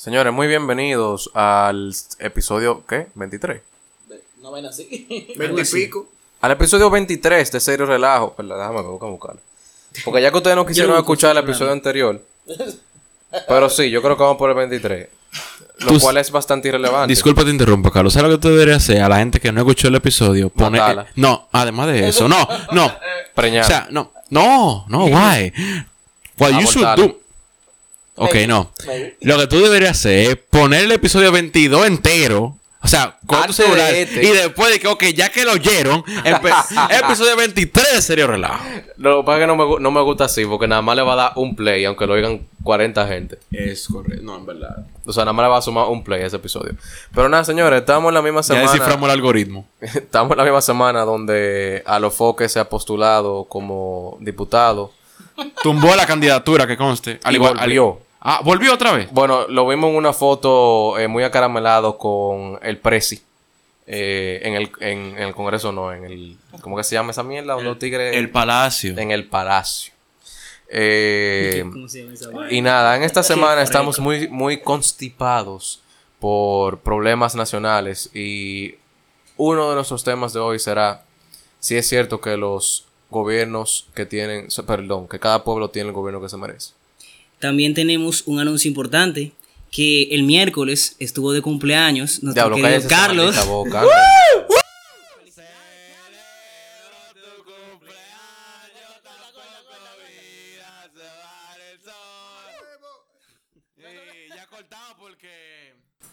Señores, muy bienvenidos al episodio, ¿qué? 23. No ven así. Veinte y pico. Al episodio 23 de Serio Relajo. Perdón, déjame buscar buscarlo. Porque ya que ustedes no quisieron no escuchar el episodio anterior. Pero sí, yo creo que vamos por el 23. Lo Tú- cual es bastante irrelevante. Disculpa te interrumpo, Carlos. ¿Sabes lo que tú deberías hacer a la gente que no escuchó el episodio? Poner... Matarla. no, además de eso. No, no. Preñar. O sea, no. No, no, why? What you should do... Ok, no. Maybe. Lo que tú deberías hacer es poner el episodio 22 entero. O sea, con tu de este. Y después de que, ok, ya que lo oyeron, empe- episodio 23 de Serio Relajo. Lo que pasa es que no me, no me gusta así, porque nada más le va a dar un play, aunque lo oigan 40 gente. Es correcto. No, en verdad. O sea, nada más le va a sumar un play a ese episodio. Pero nada, señores, estamos en la misma Ya semana. desciframos el algoritmo. Estamos en la misma semana donde Alofoque se ha postulado como diputado. Tumbó la candidatura, que conste. Al Y igual, al- volvió. Ah, volvió otra vez. Bueno, lo vimos en una foto eh, muy acaramelado con el Prezi. eh, en, el, en, en el Congreso, no, en el... ¿Cómo que se llama esa mierda? Los tigres... El palacio. en el Palacio. Eh, ¿Cómo se llama esa vaina? y nada, en esta semana estamos muy, muy constipados por problemas nacionales y uno de nuestros temas de hoy será si es cierto que los gobiernos que tienen, perdón, que cada pueblo tiene el gobierno que se merece. También tenemos un anuncio importante que el miércoles estuvo de cumpleaños nuestro Diablo, querido Carlos. boca.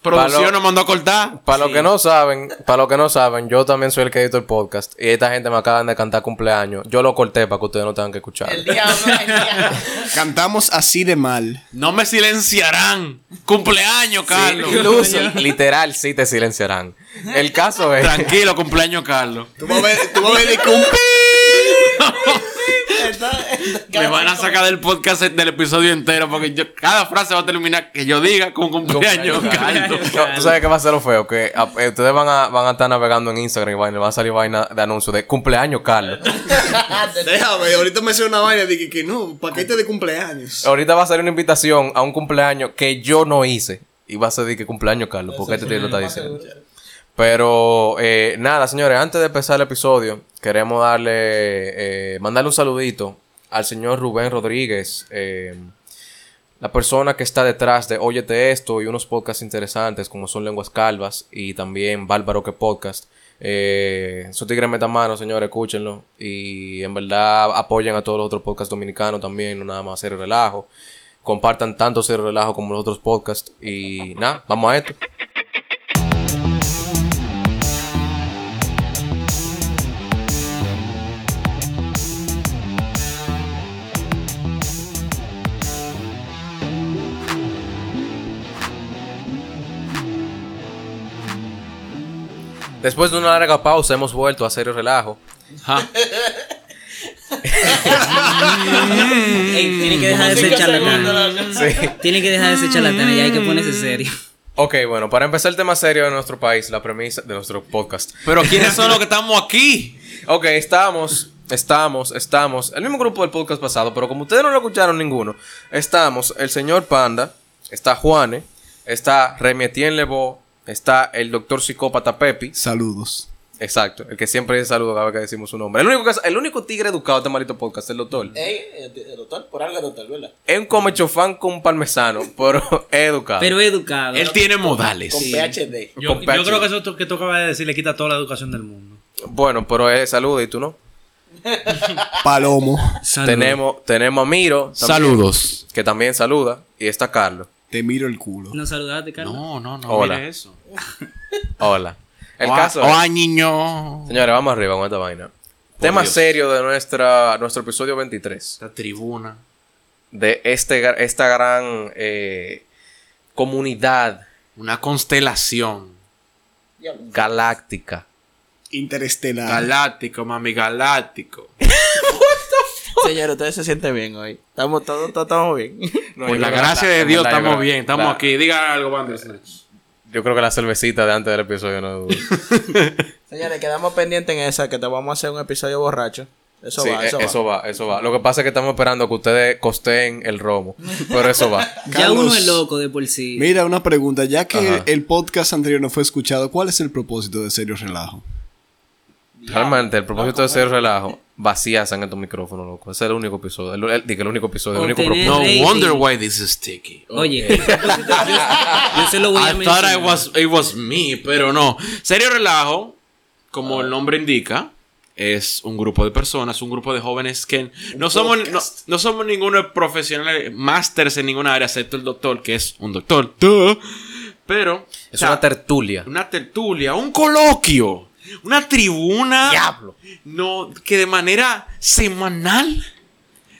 Producción nos mandó a cortar. Para los que no saben, para los que no saben, yo también soy el que edito el podcast y esta gente me acaban de cantar cumpleaños. Yo lo corté para que ustedes no tengan que escuchar. El diablo, el diablo. Cantamos así de mal. No me silenciarán. Cumpleaños, Carlos. Incluso, literal, sí te silenciarán. El caso es. Tranquilo, cumpleaños, Carlos. Tú vas a ver, tú vas a ver de cum- Me van a sacar del podcast del episodio entero porque yo, cada frase va a terminar que yo diga con cumpleaños, Tú sabes qué va a ser lo feo, que a- eh, ustedes van a, van a estar navegando en Instagram y vaina, va a salir vaina de anuncio de cumpleaños, Carlos. Déjame, ahorita me hace una vaina de que, que no, paquete de cumpleaños. Ahorita va a salir una invitación a un cumpleaños que yo no hice. Y va a ser de que cumpleaños, Carlos, porque este tío lo está diciendo. Pero eh, nada, señores, antes de empezar el episodio, queremos darle, eh, mandarle un saludito al señor Rubén Rodríguez, eh, la persona que está detrás de Óyete Esto y unos podcasts interesantes como son Lenguas Calvas y también Bárbaro que Podcast. Eh, su tigre meta mano, señores, escúchenlo. Y en verdad apoyen a todos los otros podcasts dominicanos también, no nada más hacer relajo. Compartan tanto Cero Relajo como los otros podcasts. Y nada, vamos a esto. Después de una larga pausa hemos vuelto a Serio Relajo. Ajá. Ey, tiene que dejar de ser charlatán. Sí. Tiene que dejar de ser charlatán y hay que ponerse serio. Ok, bueno, para empezar el tema serio de nuestro país, la premisa de nuestro podcast. Pero ¿quiénes son los que estamos aquí? Ok, estamos, estamos, estamos, el mismo grupo del podcast pasado, pero como ustedes no lo escucharon ninguno, estamos el señor Panda, está Juane, está Remy Etienne Lebeau, está el doctor psicópata Pepi, Saludos. exacto, el que siempre dice saludo cada vez que decimos su nombre. El único, el único tigre educado de este maldito podcast, el doctor. Ey, el, doctor, por algo el doctor, ¿verdad? Es un comechofán con parmesano, pero es educado. Pero educado. Él tiene modales. Con PhD. Yo, Con yo PhD. creo que eso que tú acabas de decir le quita toda la educación del mundo. Bueno, pero es saludo y tú no. Palomo. Saludos. Tenemos, tenemos a Miro, también, Saludos. que también saluda, y está Carlos. Te miro el culo. ¿Nos saludaste, Carlos? No, no, no. Hola. Mire eso. Hola. El Hola, caso hola, niño. Señores, vamos arriba con esta vaina. Tema Dios. serio de nuestra, nuestro episodio 23. Esta tribuna. De este, esta gran eh, comunidad Una constelación. galáctica. Interestelar. Galáctico, mami, galáctico. Señor, ustedes se sienten bien hoy. Estamos todos, todos estamos bien. Por la gracia de Dios estamos bien, estamos la- aquí. Diga algo, Wanderson. Yo creo que la cervecita de antes del episodio no dudo. Señores, quedamos pendientes en esa, que te vamos a hacer un episodio borracho. Eso Sí, va, eh, eso va. eso va, eso va. Lo que pasa es que estamos esperando que ustedes costeen el romo. Pero eso va. Ya Carlos, uno es loco de por sí. Mira, una pregunta. Ya que Ajá. el podcast anterior no fue escuchado, ¿cuál es el propósito de Serio Relajo? Realmente, el propósito de ser relajo, vacías en tu micrófono, loco. Ese es el único episodio. El, el- digo, el único episodio, el único propósito. No rating. wonder why this is sticky. Oye, el propósito- yo, yo se lo voy a I thought mencionar. I was, it was me, pero no. Serio Relajo, como el nombre indica, es un grupo de personas, un grupo de jóvenes que no somos, no, no somos ninguno profesional, másters en ninguna área, excepto el doctor, que es un doctor. Pero Es o sea, una tertulia. una tertulia, un coloquio, una tribuna. Diablo. No, que de manera semanal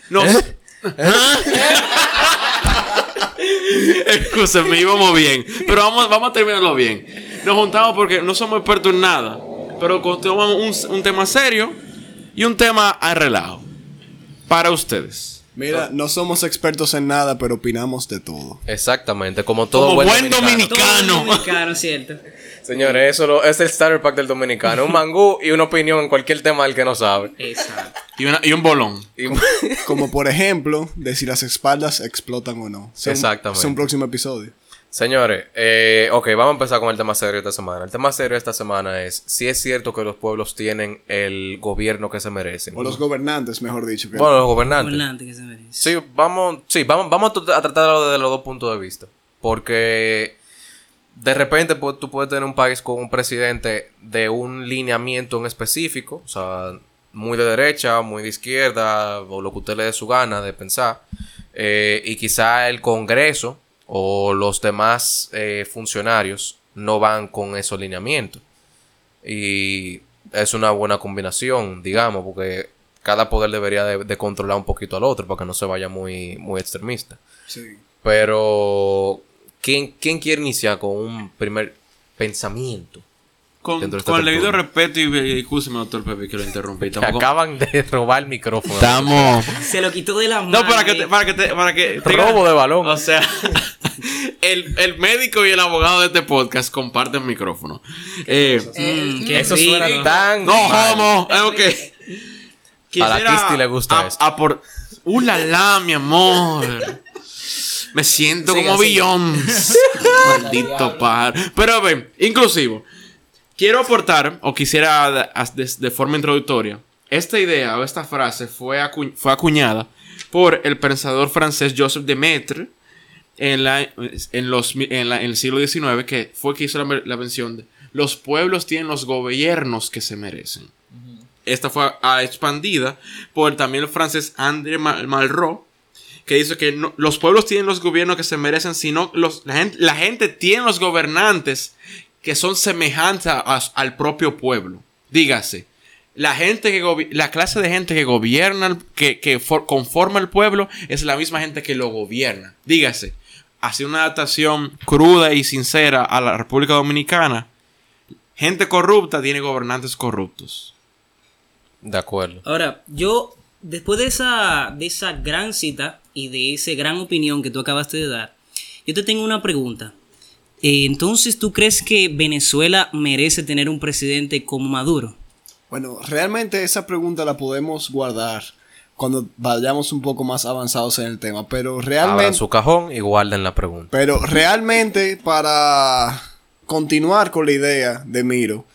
nos. ¿Eh? Escúchame, íbamos bien. Pero vamos, vamos a terminarlo bien. Nos juntamos porque no somos expertos en nada. Pero tomamos un, un tema serio y un tema a relajo. Para ustedes. Mira, no somos expertos en nada, pero opinamos de todo. Exactamente, como todo Como buen, buen dominicano. Todo dominicano, cierto. Señores, eso lo- es el starter pack del dominicano. Un mangú y una opinión en cualquier tema del que no sabe. Exacto. Y, una- y un bolón. Y- Como por ejemplo, de si las espaldas explotan o no. Exactamente. Es un próximo episodio. Señores, eh, ok, vamos a empezar con el tema serio de esta semana. El tema serio de esta semana es si es cierto que los pueblos tienen el gobierno que se merecen. O los gobernantes, mejor dicho. Bueno, los gobernantes. Gobernante que se merece. Sí, vamos, sí, vamos, vamos a tratarlo desde los dos puntos de vista. Porque de repente pues, tú puedes tener un país con un presidente de un lineamiento en específico, o sea, muy de derecha, muy de izquierda, o lo que usted le dé su gana de pensar. eh, y quizá el Congreso o los demás eh, funcionarios no van con esos lineamientos. Y es una buena combinación, digamos, porque cada poder debería de, de controlar un poquito al otro para que no se vaya muy, muy extremista. Sí. Pero, ¿quién, ¿quién quiere iniciar con un primer pensamiento? Con, con el debido respeto y excúseme, doctor Pepe, que lo interrumpí. Tampoco- acaban de robar el micrófono. Estamos. Se lo quitó de la mano. No, para que te, para que te, para que te- Robo de balón. O sea, el, el médico y el abogado de este podcast comparten micrófono. Eh, Mm, qué Eso rico. suena tan no, homo. Eh, ok. A la Kisti le gusta a- eso. a por... ¡Uh, la, la, mi amor! Me siento Siga, como. Beyoncé. Maldito par. Pero a ver, inclusivo. Quiero aportar, o quisiera de, de- forma introductoria, esta idea o esta frase fue, acu- fue acuñada por el pensador francés Joseph Demetre en, la, en, los, en, la- en el siglo XIX, que fue que hizo la, la mención de los pueblos tienen los gobiernos que se merecen. Esta fue ah, expandida por también el francés André Mal- Malraux, que dice que no- los pueblos tienen los gobiernos que se merecen, sino los, la, gente, la gente tiene los gobernantes que son semejantes a- a- al propio pueblo. Dígase, la gente que la clase de gente que gobierna, el- que, que for- conforma el pueblo, es la misma gente que lo gobierna. Dígase, hace una adaptación cruda y sincera a la República Dominicana. Gente corrupta tiene gobernantes corruptos. De acuerdo. Ahora, yo, después de esa, de esa gran cita y de esa gran opinión que tú acabaste de dar, yo te tengo una pregunta. Entonces, ¿tú crees que Venezuela merece tener un presidente como Maduro? Bueno, realmente esa pregunta la podemos guardar cuando vayamos un poco más avanzados en el tema, pero Abran realmente, su cajón y guarden la pregunta. pero realmente para continuar con la idea de Miro,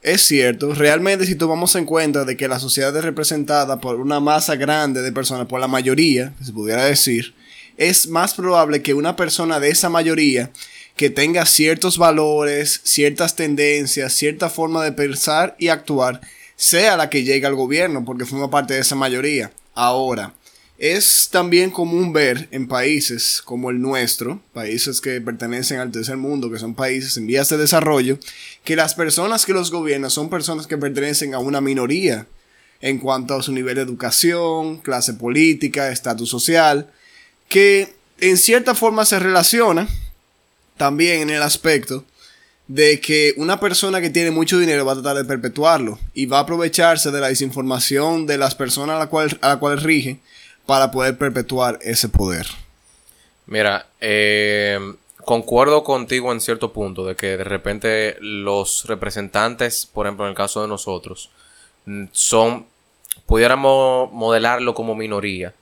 es cierto, realmente si tomamos en cuenta de que la sociedad es representada por una masa grande de personas, por la mayoría, se pudiera decir, es más probable que una persona de esa mayoría que tenga ciertos valores, ciertas tendencias, cierta forma de pensar y actuar, sea la que llegue al gobierno, porque forma parte de esa mayoría. Ahora, es también común ver en países como el nuestro, países que pertenecen al tercer mundo, que son países en vías de desarrollo, que las personas que los gobiernan son personas que pertenecen a una minoría en cuanto a su nivel de educación, clase política, estatus social, que en cierta forma se relaciona también en el aspecto de que una persona que tiene mucho dinero va a tratar de perpetuarlo y va a aprovecharse de la desinformación de las personas a la cual, a la cual rige para poder perpetuar ese poder. Mira, eh, concuerdo contigo en cierto punto de que de repente los representantes, por ejemplo en el caso de nosotros, mm, son pudiéramos modelarlo como minoría.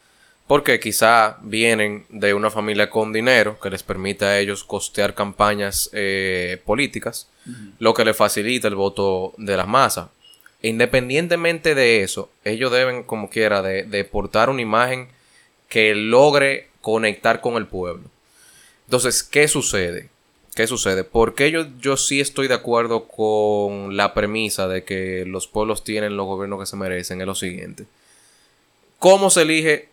Porque quizá vienen de una familia con dinero que les permite a ellos costear campañas eh, políticas, lo que les facilita el voto de las masas. Independientemente de eso, ellos deben, como quiera, de, de portar una imagen que logre conectar con el pueblo. Entonces, ¿qué sucede? ¿Qué sucede? Porque yo, yo sí estoy de acuerdo con la premisa de que los pueblos tienen los gobiernos que se merecen. Es lo siguiente. ¿Cómo se elige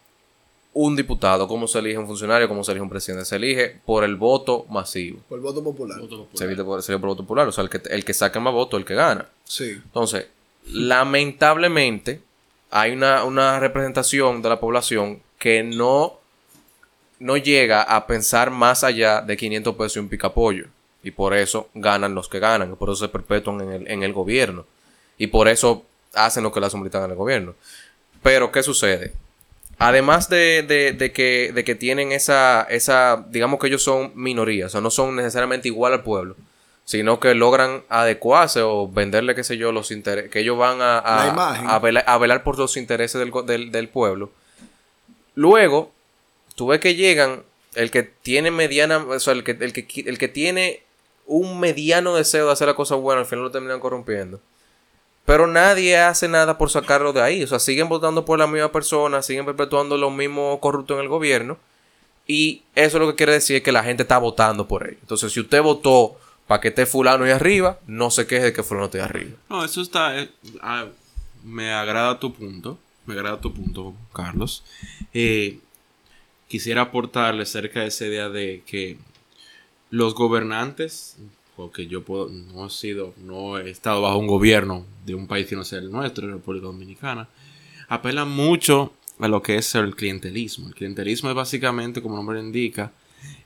un diputado? ¿Cómo se elige un funcionario? ¿Cómo se elige un presidente? Se elige por el voto masivo. Por el voto popular. Se elige por, se elige por el voto popular. O sea, el que, el que saque más votos, el que gana. Sí. Entonces, lamentablemente, hay una, una representación de la población que no, no llega a pensar más allá de 500 pesos y un picapollo. Y por eso ganan los que ganan. Y por eso se perpetúan en el, en el gobierno. Y por eso hacen lo que la sombritan en el gobierno. Pero, ¿qué sucede? Además de, de- de que, de que tienen esa, esa, digamos que ellos son minorías, o sea, no son necesariamente igual al pueblo, sino que logran adecuarse o venderle, qué sé yo, los intereses, que ellos van a, a, velar, a velar por los intereses del, del, del pueblo. Luego, tú ves que llegan el que tiene mediana, o sea, el que, el que, el que tiene un mediano deseo de hacer la cosa buena, al final lo terminan corrompiendo. Pero nadie hace nada por sacarlo de ahí. O sea, siguen votando por la misma persona, siguen perpetuando lo mismo corrupto en el gobierno. Y eso lo que quiere decir es que la gente está votando por ellos. Entonces, si usted votó para que esté fulano ahí arriba, no se queje de que fulano esté arriba. No, eso está. eh, ah, me agrada tu punto. Me agrada tu punto, Carlos. Eh, quisiera aportarle cerca de esa idea de que los gobernantes, porque yo puedo, no he sido, no he estado bajo un gobierno de un país que no sea el nuestro, la República Dominicana, apelan mucho a lo que es el clientelismo. El clientelismo es básicamente, como el nombre indica,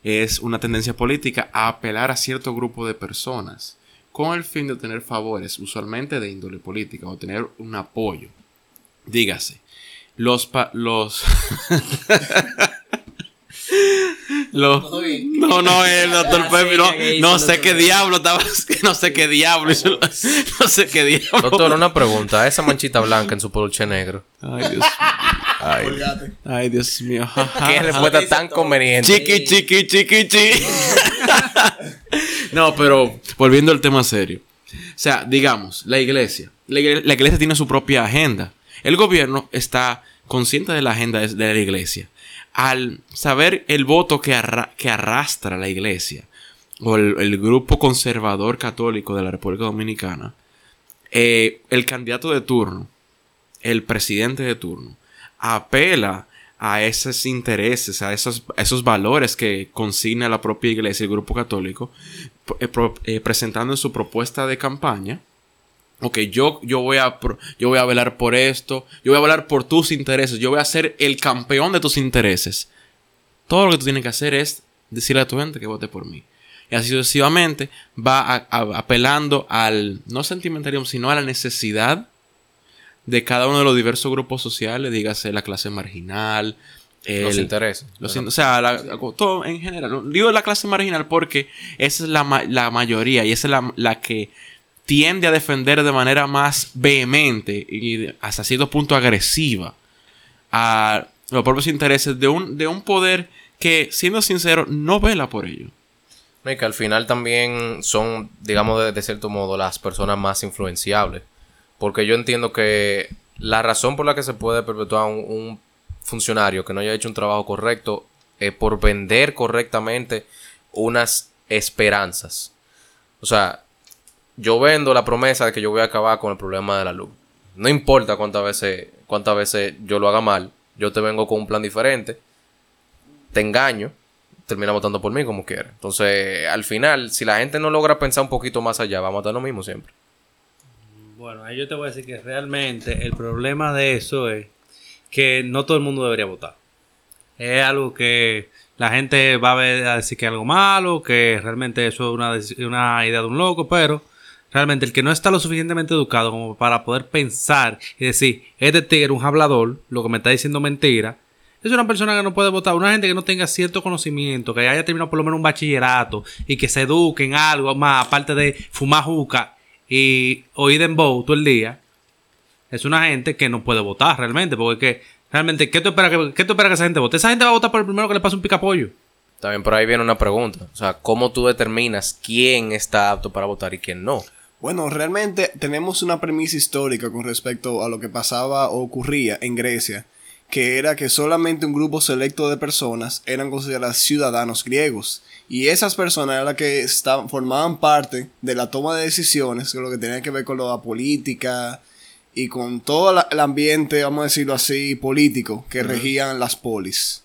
es una tendencia política a apelar a cierto grupo de personas con el fin de obtener favores, usualmente de índole política, o tener un apoyo. Dígase, los... pa- los Los- no, no, el doctor Pepe, no, no sé qué diablo estaba, no sé qué diablo, hizo- no sé qué diablo. Doctor, una pregunta. Esa manchita blanca en su peluche negro. Ay, Dios, Ay, ay, Dios mío. qué respuesta tan conveniente. Chiqui, chiqui, chiqui, chiqui. no, pero volviendo al tema serio. O sea, digamos, la iglesia. La iglesia, la iglesia tiene su propia agenda. El gobierno está consciente de la agenda de de la iglesia. Al saber el voto que, arra- que arrastra la iglesia o el, grupo conservador católico de la República Dominicana, eh, el candidato de turno, el presidente de turno, apela a esos intereses, a esos, esos valores que consigna la propia iglesia, el grupo católico, eh, eh, presentando en su propuesta de campaña. Ok, yo, yo, voy a, yo voy a velar por esto, yo voy a velar por tus intereses, yo voy a ser el campeón de tus intereses. Todo lo que tú tienes que hacer es decirle a tu gente que vote por mí. Y así sucesivamente va a- a- apelando al, no sentimentalismo, sino a la necesidad de cada uno de los diversos grupos sociales, dígase la clase marginal, Los el- intereses. los in- o sea, la- todo en general. Digo la clase marginal porque esa es la, la mayoría y esa es la, la que tiende a defender de manera más vehemente y hasta cierto punto agresiva a los propios intereses de un, de un poder que, siendo sincero, no vela por ello. Y que al final también son, digamos, de, cierto modo, las personas más influenciables. Porque yo entiendo que la razón por la que se puede perpetuar un funcionario que no haya hecho un trabajo correcto es por vender correctamente unas esperanzas. O sea, yo vendo la promesa de que yo voy a acabar con el problema de la luz. No importa cuántas veces, cuántas veces yo lo haga mal, yo te vengo con un plan diferente, te engaño, termina votando por mí como quiera. Entonces, al final, si la gente no logra pensar un poquito más allá, vamos a estar lo mismo siempre. Bueno, ahí yo te voy a decir que realmente el problema de eso es que no todo el mundo debería votar. Es algo que la gente va a, ver, a decir que es algo malo, que realmente eso es una, una idea de un loco, pero realmente el que no está lo suficientemente educado como para poder pensar y decir, este tigre un hablador, lo que me está diciendo mentira, es una persona que no puede votar. Una gente que no tenga cierto conocimiento, que haya terminado por lo menos un bachillerato y que se eduque en algo más, aparte de fumar juca y oír dembow todo el día. es una gente que no puede votar realmente. Porque realmente, ¿qué tú esperas que, qué que esa gente vote? Esa gente va a votar por el primero que le pase un picapollo. También por ahí viene una pregunta. O sea, ¿cómo tú determinas quién está apto para votar y quién no? Bueno, realmente tenemos una premisa histórica con respecto a lo que pasaba o ocurría en Grecia, que era que solamente un grupo selecto de personas eran consideradas ciudadanos griegos. Y esas personas eran las que estaban, formaban parte de la toma de decisiones, con lo que tenía que ver con la política y con todo la- el ambiente, vamos a decirlo así, político que regían las polis.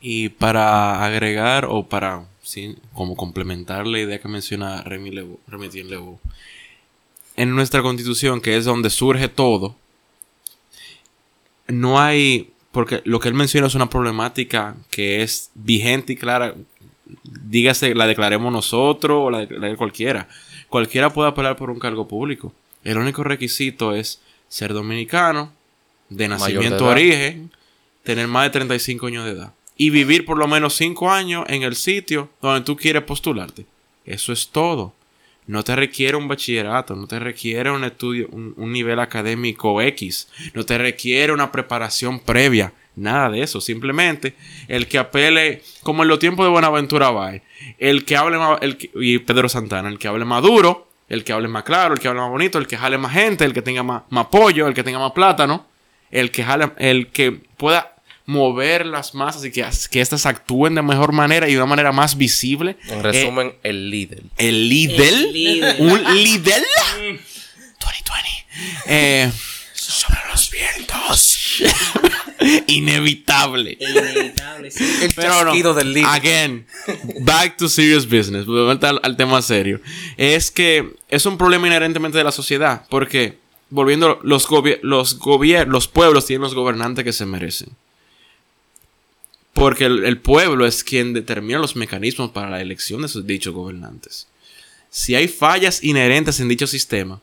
Y para agregar o para, sí, como complementar la idea que menciona Remy Lebeau, Remetien Lebeau, en nuestra constitución, que es donde surge todo, no hay, porque lo que él menciona es una problemática que es vigente y clara, dígase, la declaremos nosotros o la declare cualquiera. Cualquiera puede apelar por un cargo público. El único requisito es ser dominicano, de de nacimiento edad. origen, tener más de 35 años de edad y vivir por lo menos 5 años en el sitio donde tú quieres postularte. Eso es todo. No te requiere un bachillerato, no te requiere un estudio, un, nivel académico X, no te requiere una preparación previa, nada de eso. Simplemente el que apele, como en los tiempos de Buenaventura Bay, el que hable más, el y Pedro Santana, el que hable más duro, el que hable más claro, el que hable más bonito, el que jale más gente, el que tenga más, más pollo, el que tenga más plátano, el que jale, el que pueda mover las masas y que, que éstas actúen de mejor manera y de una manera más visible. En Eh, resumen, el líder. el líder. El líder. Un líder. 2020. Eh, sobre los vientos. Inevitable. Inevitable, sí. El Pero no, del líder. Again, back to serious business. Volvemos al, al tema serio. Es que es un problema inherentemente de la sociedad. Porque, volviendo, los, gobi- los, gobier- los pueblos tienen los gobernantes que se merecen. Porque el, pueblo es quien determina los mecanismos para la elección de sus dichos gobernantes. Si hay fallas inherentes en dicho sistema,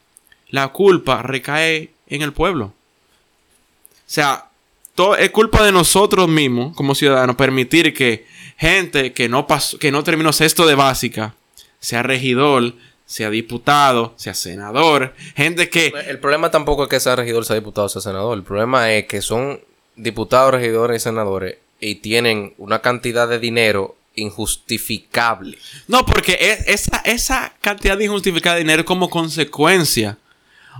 la culpa recae en el pueblo. O sea, todo, es culpa de nosotros mismos, como ciudadanos, permitir que gente que no pasó, que no terminó sexto de básica, sea regidor, sea diputado, sea senador, gente que El problema tampoco es que sea regidor, sea diputado, sea senador. El problema es que son diputados, regidores y senadores y tienen una cantidad de dinero injustificable. No, porque es- esa, esa cantidad de injustificada de dinero como consecuencia.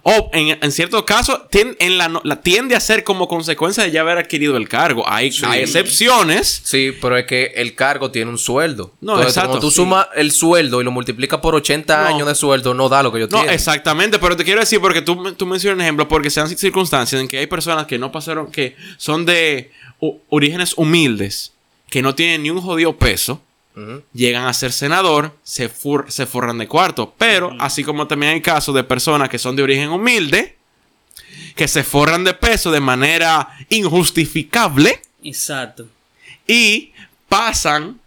O en, en ciertos casos tien- en la, no- la tiende a ser como consecuencia de ya haber adquirido el cargo. Hay, hay excepciones. Sí, pero es que el cargo tiene un sueldo. No, Entonces, exacto, Cuando tú sí. sumas el sueldo y lo multiplicas por 80 No. años de sueldo, no da lo que yo No, tengo. exactamente, pero te quiero decir porque tú, tú mencionas un ejemplo, porque sean circunstancias en que hay personas que no pasaron, que son de orígenes humildes, que no tienen ni un jodido peso, llegan a ser senador, se, fur- se forran de cuarto. Pero, así como también hay casos de personas que son de origen humilde, que se forran de peso de manera injustificable Exacto. y pasan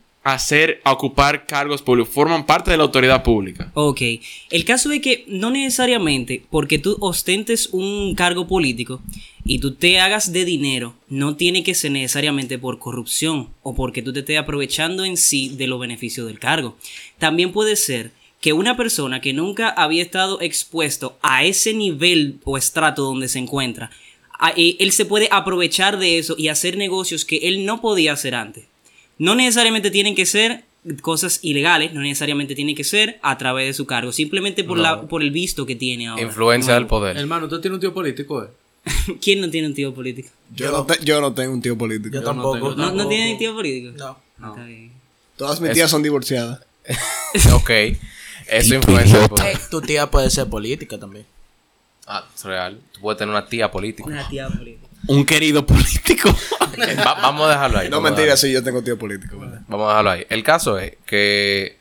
a ocupar cargos públicos, forman parte de la autoridad pública. Ok. El caso es que no necesariamente porque tú ostentes un cargo político y tú te hagas de dinero, no tiene que ser necesariamente por corrupción o porque tú te estés aprovechando en sí de los beneficios del cargo. También puede ser que una persona que nunca había estado expuesto a ese nivel o estrato donde se encuentra, eh, él se puede aprovechar de eso y hacer negocios que él no podía hacer antes. No necesariamente tienen que ser cosas ilegales, no necesariamente tienen que ser a través de su cargo, simplemente por, la, por el visto que tiene ahora. Influencia del poder. Hermano, ¿usted tiene un tío político, eh? ¿Quién no tiene un tío político? Yo no, te- yo no tengo un tío político. Yo tampoco. ¿No, no tiene tío político? No. Está bien. Todas mis tías son divorciadas. ok. Eso influencia del poder. Eh, tu tía puede ser política también. Ah, es real. Tú puedes tener una tía política. Una tía política. Un querido político. Eh, va- vamos a dejarlo ahí. No mentira, sí, yo tengo tío político, ¿verdad? Vamos a dejarlo ahí. El caso es que.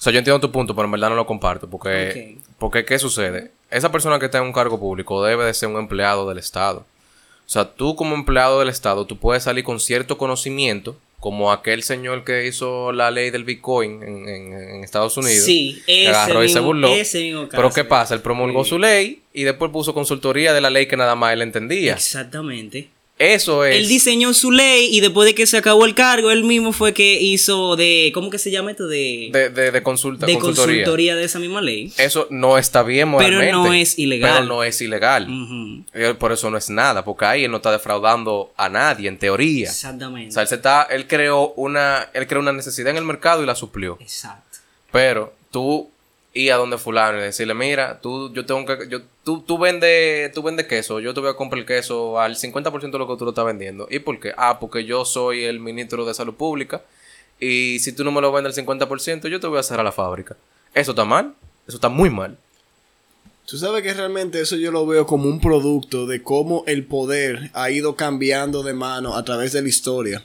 O sea, yo entiendo tu punto, pero en verdad no lo comparto. Porque. Porque, ¿qué sucede? Esa persona que está en un cargo público debe de ser un empleado del Estado. O sea, tú como empleado del Estado, tú puedes salir con cierto conocimiento, como aquel señor que hizo la ley del Bitcoin en, en- en Estados Unidos. Sí, que ese agarró y se burló. ese mismo Pero. ¿qué pasa? Él promulgó su ley y después puso consultoría de la ley que nada más él entendía. Exactamente. Eso es. Él diseñó su ley y después de que se acabó el cargo, él mismo fue que hizo de. ¿Cómo que se llama esto? De. de, de, de consulta, de consultoría. consultoría de esa misma ley. Eso no está bien Pero moralmente. no es ilegal. Pero no es ilegal. Eh, Por eso no es nada, porque ahí él no está defraudando a nadie, en teoría. O Exactamente. sea, él, se está, él, creó una, él creó una necesidad en el mercado y la suplió. Exacto. Pero tú ir a donde fulano y decirle, mira, tú, yo tengo que, yo, tú, tú vendes, tú vendes queso, yo te voy a comprar el queso al 50% de lo que tú lo estás vendiendo. ¿Y por qué? Ah, porque yo soy el ministro de salud pública y si tú no me lo vendes al 50%, yo te voy a cerrar la fábrica. Eso está mal, eso está muy mal. Tú sabes que realmente eso yo lo veo como un producto de cómo el poder ha ido cambiando de mano a través de la historia.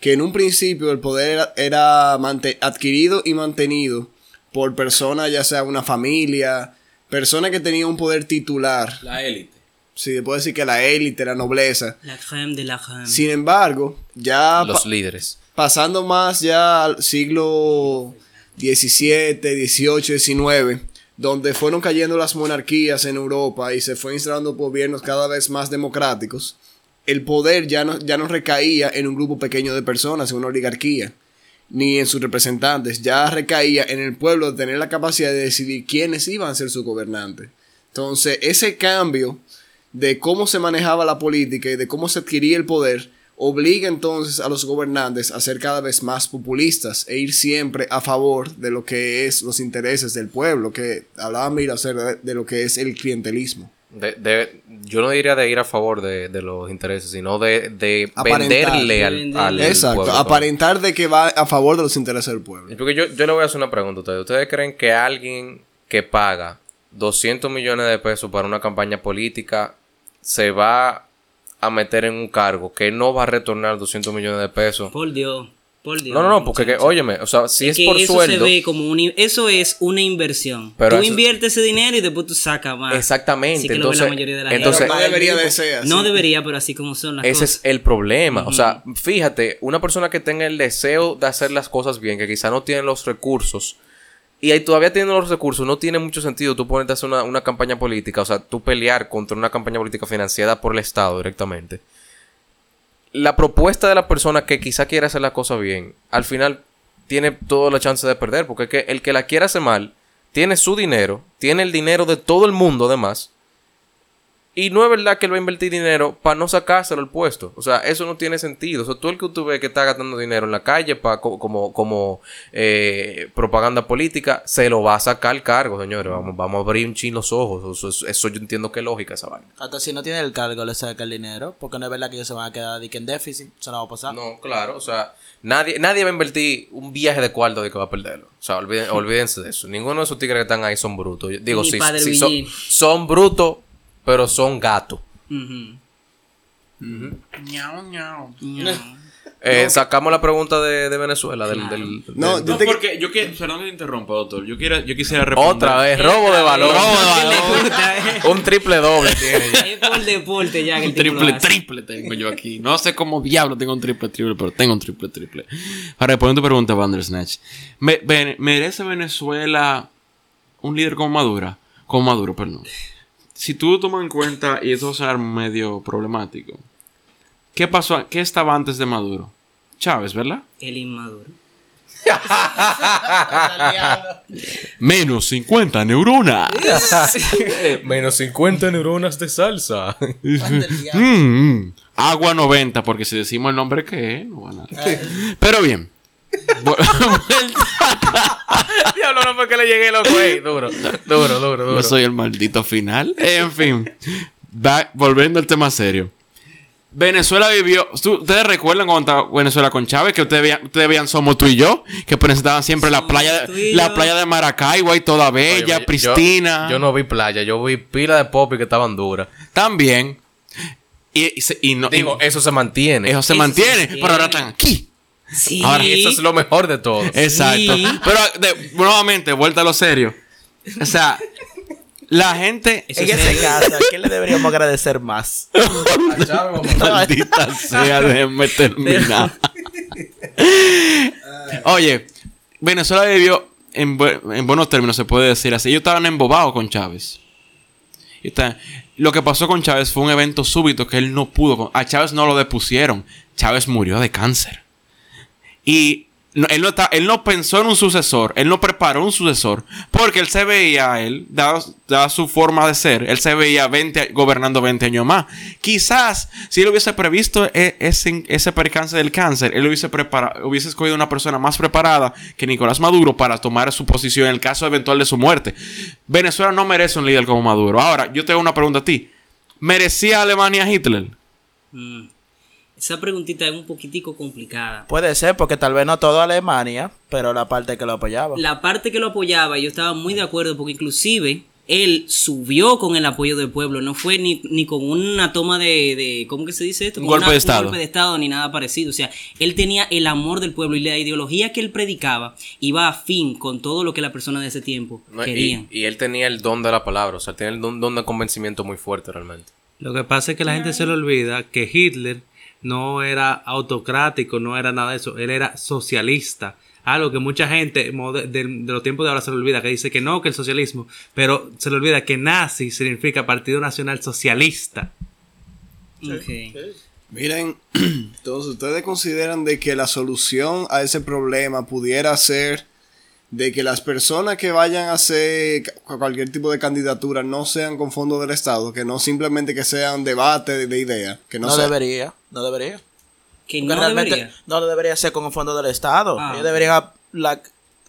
Que en un principio el poder era, adquirido y mantenido por personas, ya sea una familia, personas que tenían un poder titular. La élite. Sí, puedo decir que la élite, la nobleza. La crème de la crème. Sin embargo, ya Los líderes. pasando más ya al siglo XVII, XVIII, XIX, donde fueron cayendo las monarquías en Europa y se fue instalando gobiernos cada vez más democráticos, el poder ya no, ya no recaía en un grupo pequeño de personas, en una oligarquía, ni en sus representantes, ya recaía en el pueblo tener la capacidad de decidir quiénes iban a ser sus gobernantes. Entonces, ese cambio de cómo se manejaba la política y de cómo se adquiría el poder, obliga entonces a los gobernantes a ser cada vez más populistas e ir siempre a favor de lo que es los intereses del pueblo, que hablaba Mira de, de lo que es el clientelismo. De, de- yo no diría de ir a favor de, de los intereses, sino de, de Aparentar. venderle al, Venderle. al Exacto, pueblo. aparentar de que va a favor de los intereses del pueblo. Porque yo, yo le voy a hacer una pregunta a ustedes. ¿Ustedes creen que alguien que paga 200 millones de pesos para una campaña política se va a meter en un cargo que no va a retornar 200 millones de pesos? Por Dios. Por Dios. No, no, no, porque, que, óyeme, o sea, si es, que por eso sueldo... se ve como un, eso es una inversión. Pero tú eso- inviertes ese dinero y después tú sacas más. Exactamente, Así que lo ve entonces- la mayoría de la entonces- gente. no debería de ser así. No debería, pero así como son las Ese es cosas. el problema. O sea, fíjate, una persona que tenga el deseo de hacer las cosas bien, que quizá no tiene los recursos, y ahí todavía teniendo los recursos, no tiene mucho sentido tú ponerte a hacer una, una campaña política, o sea, tú pelear contra una campaña política financiada por el Estado directamente. La propuesta de la persona que quizá quiere hacer las cosas bien, al final tiene toda la chance de perder, porque el que la quiere hacer mal, tiene su dinero, tiene el dinero de todo el mundo además, y no es verdad que él va a invertir dinero para no sacárselo al puesto. O sea, eso no tiene sentido. O sea, tú el que tú ves que está gastando dinero en la calle para como, como eh, propaganda política, se lo va a sacar al cargo, señores. Vamos, vamos a abrir un chin los ojos. Eso, eso- yo entiendo que es lógica esa vaina. Hasta si no tiene el cargo, le saca el dinero. Porque no es verdad que ellos se van a quedar de que en déficit. Eso no va a pasar. No, claro. O sea, nadie, nadie va a invertir un viaje de cuarto de que va a perderlo. O sea, olviden- olvídense de eso. Ninguno de esos tigres que están ahí son brutos. Digo, sí, son, Villín. son brutos, pero son gatos. Ujú. Ñau, ñau. Eh, Sacamos la pregunta de, de Venezuela. Del, del- No, del- No, porque yo quiero, perdón que te interrumpa, doctor. Yo, quiero, yo quisiera responder. Otra vez, robo de balón. Robo de balón. Un triple doble tiene. Es por deporte ya que el Un triple, triple tengo yo aquí. No sé cómo diablo tengo un triple, triple, pero tengo un triple, triple. Para responder tu pregunta, Bandersnatch. ¿Merece Venezuela un líder como Maduro? Como Maduro, perdón. Si tú tomas en cuenta, y esto va a sonar medio problemático, ¿qué pasó? ¿Qué estaba antes de Maduro? Chávez, ¿verdad? El inmaduro. Menos 50 neuronas. Menos 50 neuronas de salsa. Mm, mm. Agua 90, porque si decimos el nombre que es, no van a... Pero bien. Diablo, no fue que le llegué loco, ey. Duro, duro, duro, duro. Yo soy el maldito final. En fin. Va- volviendo al tema serio. Venezuela vivió. ¿tú- ¿Ustedes recuerdan cuando estaba Venezuela con Chávez? Que ustedes veían, ustedes veían Somos tú y yo. Que presentaban siempre la playa, la playa de Maracaibo y toda Oye, bella, yo- pristina. Yo, no vi playa, yo vi pila de pop y que estaban duras. También. Y, y se- y no, Digo, y- eso se mantiene. eso se eso se mantiene. mantiene. Pero ahora están aquí. Sí. Ahora, Y eso es lo mejor de todo. Exacto. Sí. Pero de- nuevamente, vuelta a lo serio. O sea, la gente. Eso En es ese serio. caso, ¿a quién le deberíamos agradecer más? Maldita sea, déjenme terminar. Oye, Venezuela vivió en, bu- en buenos términos, se puede decir así. Ellos estaban embobados con Chávez. Y está- lo que pasó con Chávez fue un evento súbito que él no pudo. A Chávez no lo depusieron. Chávez murió de cáncer. Y él, no está- él no pensó en un sucesor, él no preparó un sucesor, porque él se veía, a él, dada, su forma de ser, él se veía 20, a- gobernando 20 años más. Quizás, si él hubiese previsto e- ese, ese percance del cáncer, él hubiese, preparado, hubiese escogido una persona más preparada que Nicolás Maduro para tomar su posición en el caso eventual de su muerte. Venezuela no merece un líder como Maduro. Ahora, yo te hago una pregunta a ti. ¿Merecía Alemania Hitler? Mm. Esa preguntita es un poquitico complicada. Puede ser, porque tal vez no todo Alemania, pero la parte que lo apoyaba. La parte que lo apoyaba, yo estaba muy de acuerdo porque inclusive él subió con el apoyo del pueblo, no fue ni, ni con una toma de, de- ¿cómo que se dice esto? Un golpe una- de estado. golpe de estado ni nada parecido. O sea, él tenía el amor del pueblo y la ideología que él predicaba iba a fin con todo lo que la persona de ese tiempo No, y, querían. y él tenía el don de la palabra, o sea, tiene el don, don de convencimiento muy fuerte realmente. Lo que pasa es que la gente se le olvida que Hitler no era autocrático, no era nada de eso, él era socialista. Algo que mucha gente de, de los tiempos de ahora se le olvida, que dice que no, que el socialismo, pero se le olvida que nazi significa Partido Nacional Socialista. Miren, entonces ustedes consideran de que la solución a ese problema pudiera ser de que las personas que vayan a hacer cualquier tipo de candidatura no sean con fondos del Estado, que no simplemente que sean debate de, de ideas, que no, no sea- debería, no debería. Que Porque no realmente debería. no debería ser con el fondo del Estado. Ah, ellos ok. deberían la-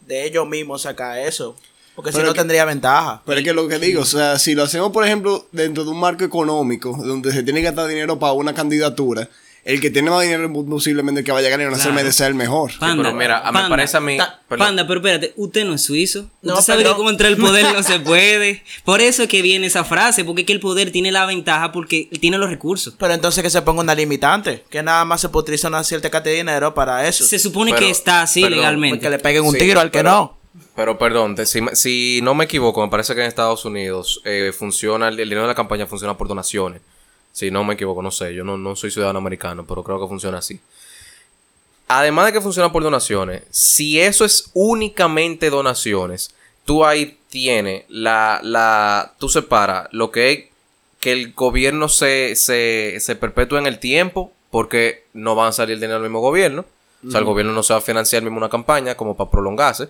de ellos mismos sacar eso. Porque si no que- tendría ventaja. Pero es que lo que digo, o sea, si lo hacemos, por ejemplo, dentro de un marco económico, donde se tiene que gastar dinero para una candidatura, el que tiene más dinero es posiblemente el que vaya a ganar y no Claro. merece ser el mejor. Panda, pero mira, a- me Panda, parece a mí- ta-. Panda, pero espérate, usted no es suizo. No, usted sabe que como entrar el poder no se puede. Por eso es que viene esa frase, porque es que el poder tiene la ventaja porque tiene los recursos. Pero entonces que se ponga una limitante. Que nada más se puede utilizar una cierta cantidad de dinero para eso. Se supone Pero- que está así perdón, legalmente. Que le peguen un Sí, tiro al que pero- no. Pero perdón, te- si, si no me equivoco, me parece que en Estados Unidos eh, funciona, el, el dinero de la campaña funciona por donaciones. Si no me equivoco, no sé, yo no, no soy ciudadano americano, pero creo que funciona así. Además de que funciona por donaciones, si eso es únicamente donaciones, tú ahí tienes la, la, tú separas lo que es que el gobierno se, se, se perpetúe en el tiempo, porque no van a salir dinero del mismo gobierno. O sea, el gobierno no se va a financiar mismo una campaña como para prolongarse.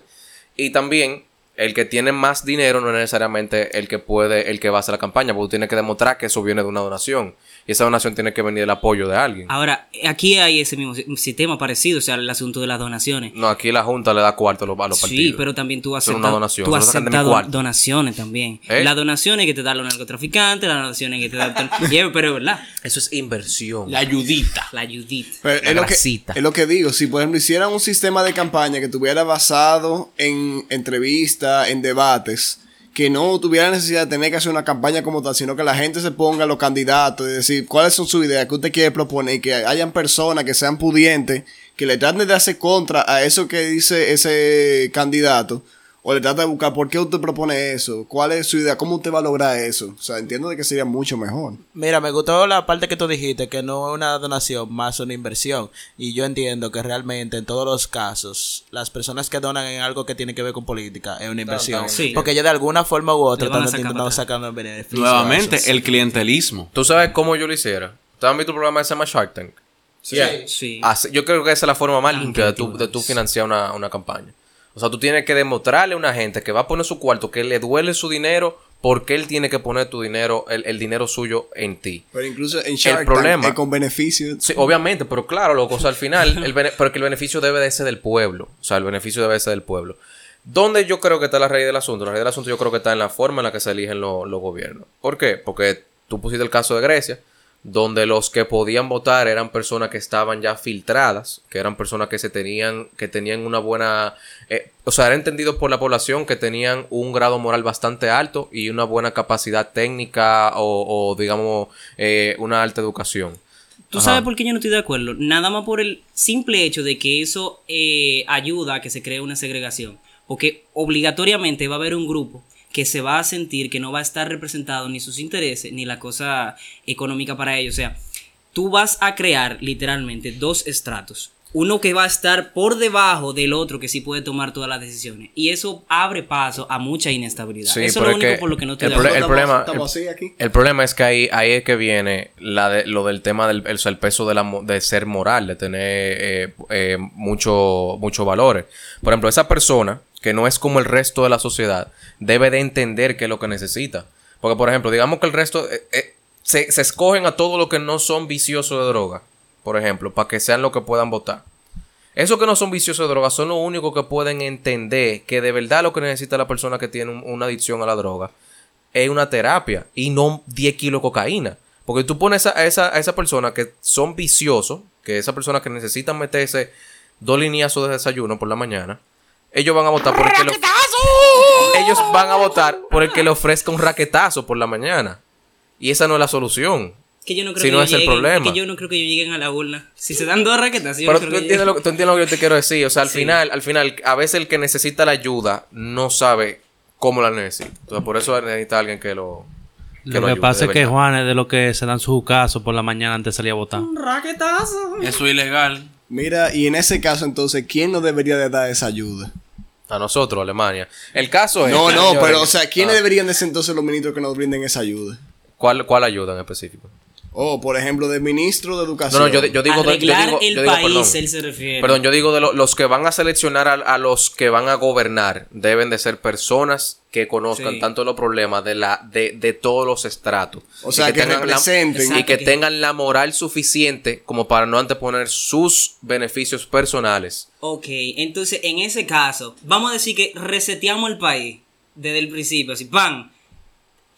Y también, el que tiene más dinero no es necesariamente el que puede, el que va a hacer la campaña, porque tú tienes que demostrar que eso viene de una donación. Y esa donación tiene que venir del apoyo de alguien. Ahora, aquí hay ese mismo si- sistema parecido, o sea, el asunto de las donaciones. No, aquí la Junta le da cuarto a los, a los Sí, partidos. pero también tú aceptas, donación, tú aceptas cuarto. donaciones también. ¿Eh? Las donaciones que te dan los narcotraficantes, las donaciones que te dan... Yeah, pero es verdad, Eso es inversión. La ayudita. la ayudita. Pero La es lo, que, es lo que digo, si por ejemplo hicieran un sistema de campaña que tuviera basado en entrevistas, en debates, que no tuviera necesidad de tener que hacer una campaña como tal, sino que la gente se ponga los candidatos y decir cuáles son sus ideas, que usted quiere proponer, y que hayan personas que sean pudientes, que le traten de hacer contra a eso que dice ese candidato, o le trata de buscar por qué usted propone eso, cuál es su idea, cómo usted va a lograr eso. O sea, entiendo de que sería mucho mejor. Mira, me gustó la parte que tú dijiste, que no es una donación, más una inversión. Y yo entiendo que realmente en todos los casos, las personas que donan en algo que tiene que ver con política es una inversión. Sí. Porque ya de alguna forma u otra están intentando sacar beneficios. Nuevamente, a eso. el clientelismo. ¿Tú sabes cómo yo lo hiciera? ¿Ustedes han visto el programa que se llama Shark Tank? Sí. Así- yo creo que esa es la forma más Ah, limpia de tu, de tu nice. financiar una, una campaña. O sea, tú tienes que demostrarle a una gente que va a poner su cuarto, que le duele su dinero, porque él tiene que poner tu dinero, el, el dinero suyo en ti. Pero incluso en Shark Tank problema- con beneficios. Sí, obviamente, pero claro, loco, o sea, al final, el pero que el beneficio debe de ser del pueblo. O sea, el beneficio debe ser del pueblo. ¿Dónde yo creo que está la raíz del asunto? La raíz del asunto yo creo que está en la forma en la que se eligen lo- los gobiernos. ¿Por qué? Porque tú pusiste el caso de Grecia, donde los que podían votar eran personas que estaban ya filtradas, que eran personas que se tenían, que tenían una buena, eh, o sea, era entendido por la población que tenían un grado moral bastante alto y una buena capacidad técnica o, o, digamos, eh, una alta educación. ¿Tú Ajá. sabes por qué yo no estoy de acuerdo? Nada más por el simple hecho de que eso eh, ayuda a que se cree una segregación. Porque obligatoriamente va a haber un grupo que se va a sentir que no va a estar representado ni sus intereses ni la cosa económica para ellos. O sea, tú vas a crear literalmente dos estratos. uno que va a estar por debajo del otro que sí puede tomar todas las decisiones. Y eso abre paso a mucha inestabilidad. Sí, eso es lo único que por lo que no estoy el, de acuerdo. el problema, estamos el- así aquí. el problema es que ahí, ahí es que viene la de- lo del tema del el, peso de, la, de ser moral, de tener eh, eh, mucho, muchos valores. Por ejemplo, esa persona que no es como el resto de la sociedad debe de entender qué es lo que necesita. Porque, por ejemplo, digamos que el resto eh, eh, se, se escogen a todos los que no son viciosos de droga, por ejemplo, para que sean los que puedan votar. Esos que no son viciosos de droga son los únicos que pueden entender que de verdad lo que necesita la persona que tiene un- una adicción a la droga es una terapia y no 10 kilos de cocaína. Porque tú pones a esa, esa persona que son viciosos, que esa persona que necesitan meterse dos lineazos de desayuno por la mañana, ellos van a votar por el que le, ellos van a votar por el que le ofrezca un raquetazo por la mañana. Y esa no es la solución. Que yo no creo Si que no es el problema. Que yo no creo que ellos lleguen a la urna. Si se dan dos raquetas, yo Pero no tú que entiendes, lo, lleguen. tú entiendes lo que yo te quiero decir. O sea, al final, al final, a veces el que necesita la ayuda no sabe cómo la necesita. Entonces, por eso necesita alguien que lo. Lo que ayude, pasa es que. Juan es de lo que se dan su caso por la mañana antes de salir a votar. Eso es ilegal. Mira, y en ese caso entonces, ¿quién nos debería de dar esa ayuda? A nosotros, Alemania. El caso es. No, no, pero o sea, ¿quiénes ah, deberían de ser entonces los ministros que nos brinden esa ayuda? ¿cuál, ¿Cuál ayuda en específico? O, por ejemplo, de ministro de No, educación. no, yo, yo digo. de- yo Arreglar digo, el yo digo, país, perdón. él se refiere. Perdón, yo digo de lo- los que van a seleccionar a, a los que van a gobernar deben de ser personas que conozcan Sí. tanto los problemas de la de, de todos los estratos. O Y sea, que tengan la- representen. y que- tengan la moral suficiente como para no anteponer sus beneficios personales. Ok, entonces en ese caso, vamos a decir que reseteamos el país desde el principio, así, ¡pam!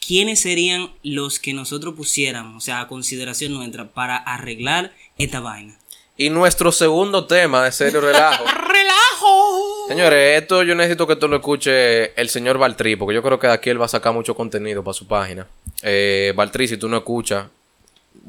¿Quiénes serían los que nosotros pusiéramos, o sea, a consideración nuestra, para arreglar esta vaina? Y nuestro segundo tema de serio relajo. ¡Relajo! Señores, esto yo necesito que esto lo escuche el señor Baltrí, porque yo creo que de aquí él va a sacar mucho contenido para su página. Eh, Baltrí, si tú no escuchas,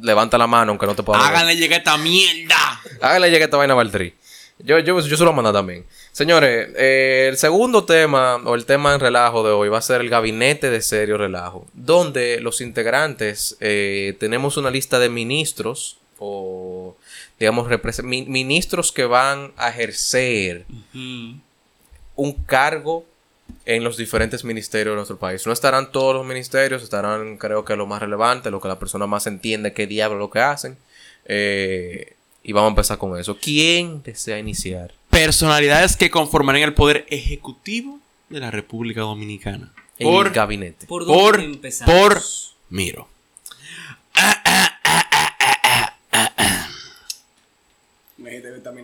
levanta la mano aunque no te pueda. Háganle llegar esta mierda. Háganle llegar esta vaina a Valtteri. Yo, yo, yo se lo mando también. Señores, eh, el segundo tema o el tema en relajo de hoy va a ser el gabinete de serio relajo, donde los integrantes eh, tenemos una lista de ministros o, digamos, ministros que van a ejercer un cargo en los diferentes ministerios de nuestro país. No estarán todos los ministerios, estarán creo que lo más relevante, lo que la persona más entiende qué diablo lo que hacen. Eh, y vamos a empezar con eso. ¿Quién desea iniciar? Personalidades que conformarán el poder ejecutivo de la República Dominicana. En Por, el gabinete. ¿Por por, por, miro.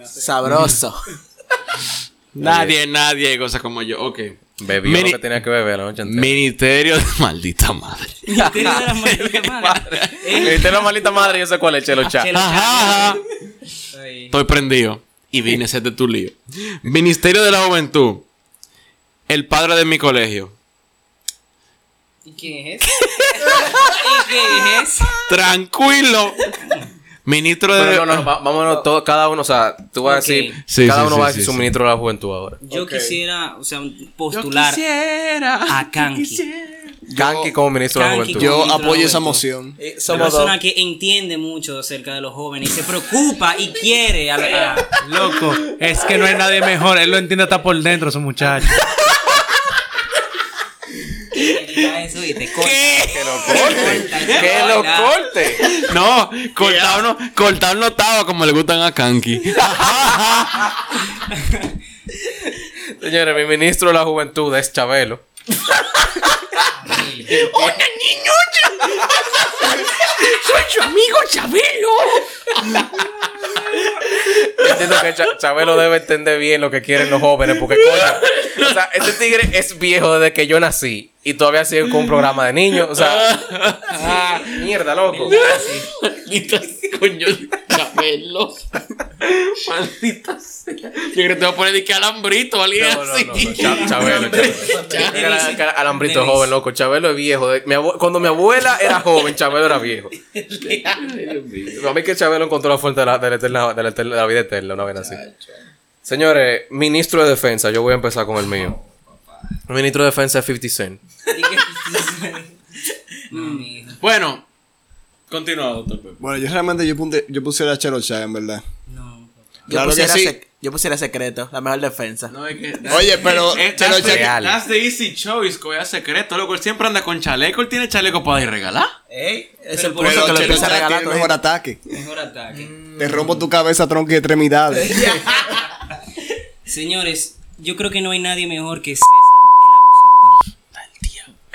Sabroso. Nadie, nadie goza como yo. Ok. Bebió Mini- lo que tenía que beber la noche entera. Ministerio de maldita madre. Ministerio de la maldita madre. Eh, Usted la maldita madre, yo sé cuál es, Chelo Ajá, ajá. Ay. Estoy prendido. Y vine a ser de tu lío. Ministerio de la Juventud. El padre de mi colegio. ¿Y quién es? ¿Y quién es? Tranquilo. Ministro de. Pero no, vámonos todos, cada uno, o sea, tú vas a decir, Sí, cada sí, uno sí, va a sí, decir su sí. ministro de la juventud ahora. Yo quisiera, o sea, postular quisiera. a Kanki. Kanki como ministro de la juventud. Yo apoyo esa moción. Eh, Una somos persona que entiende mucho acerca de los jóvenes y se preocupa y quiere a la- a- Loco, es que no hay nadie mejor. Él lo entiende hasta por dentro, su muchacho. Eso y te corta. Que lo corte. que lo corte. No, cortado no, cortado no estaba como le gustan a Kanki. Señores, mi ministro de la juventud es Chabelo. Soy su amigo Chabelo. Entiendo que Cha- Chabelo debe entender bien lo que quieren los jóvenes, porque coño, o sea, este tigre es viejo desde que yo nací y todavía sigue con un programa de niños, o sea, ah, mierda, loco. Maldita coño Chabelo. Maldita sea. Yo creo que te voy a poner de que alambrito alguien No, no, así. no, no, Cha- Chabelo, Chabelo. Que Alambrito es joven, loco. Chabelo es viejo. Mi Cuando mi abuela era joven, Chabelo era viejo. A mí que Chabelo encontró la fuente de la, de la eterna- de la eterna- de la vida eterna, una vez así. Señores, ministro de defensa, yo voy a empezar con el mío. El ministro de defensa es 50 Cent. Bueno, continúa, doctor Pepe. Bueno, yo realmente yo, punte- yo pusiera a Chelo Chá, en verdad. No. Yo, Claro que pusiera sí. sec- yo pusiera secreto, la mejor defensa. No, es que- Oye, pero... Eh, pero that's, the, that's the easy choice, coger secreto, loco. Él siempre anda con chaleco, él tiene chaleco para ir regalar. Ey, es Pero el punto que lo empieza a regalar tiene mejor ataque. Mejor ataque. Te rompo tu cabeza, tronco y extremidades. Señores, yo creo que no hay nadie mejor que César.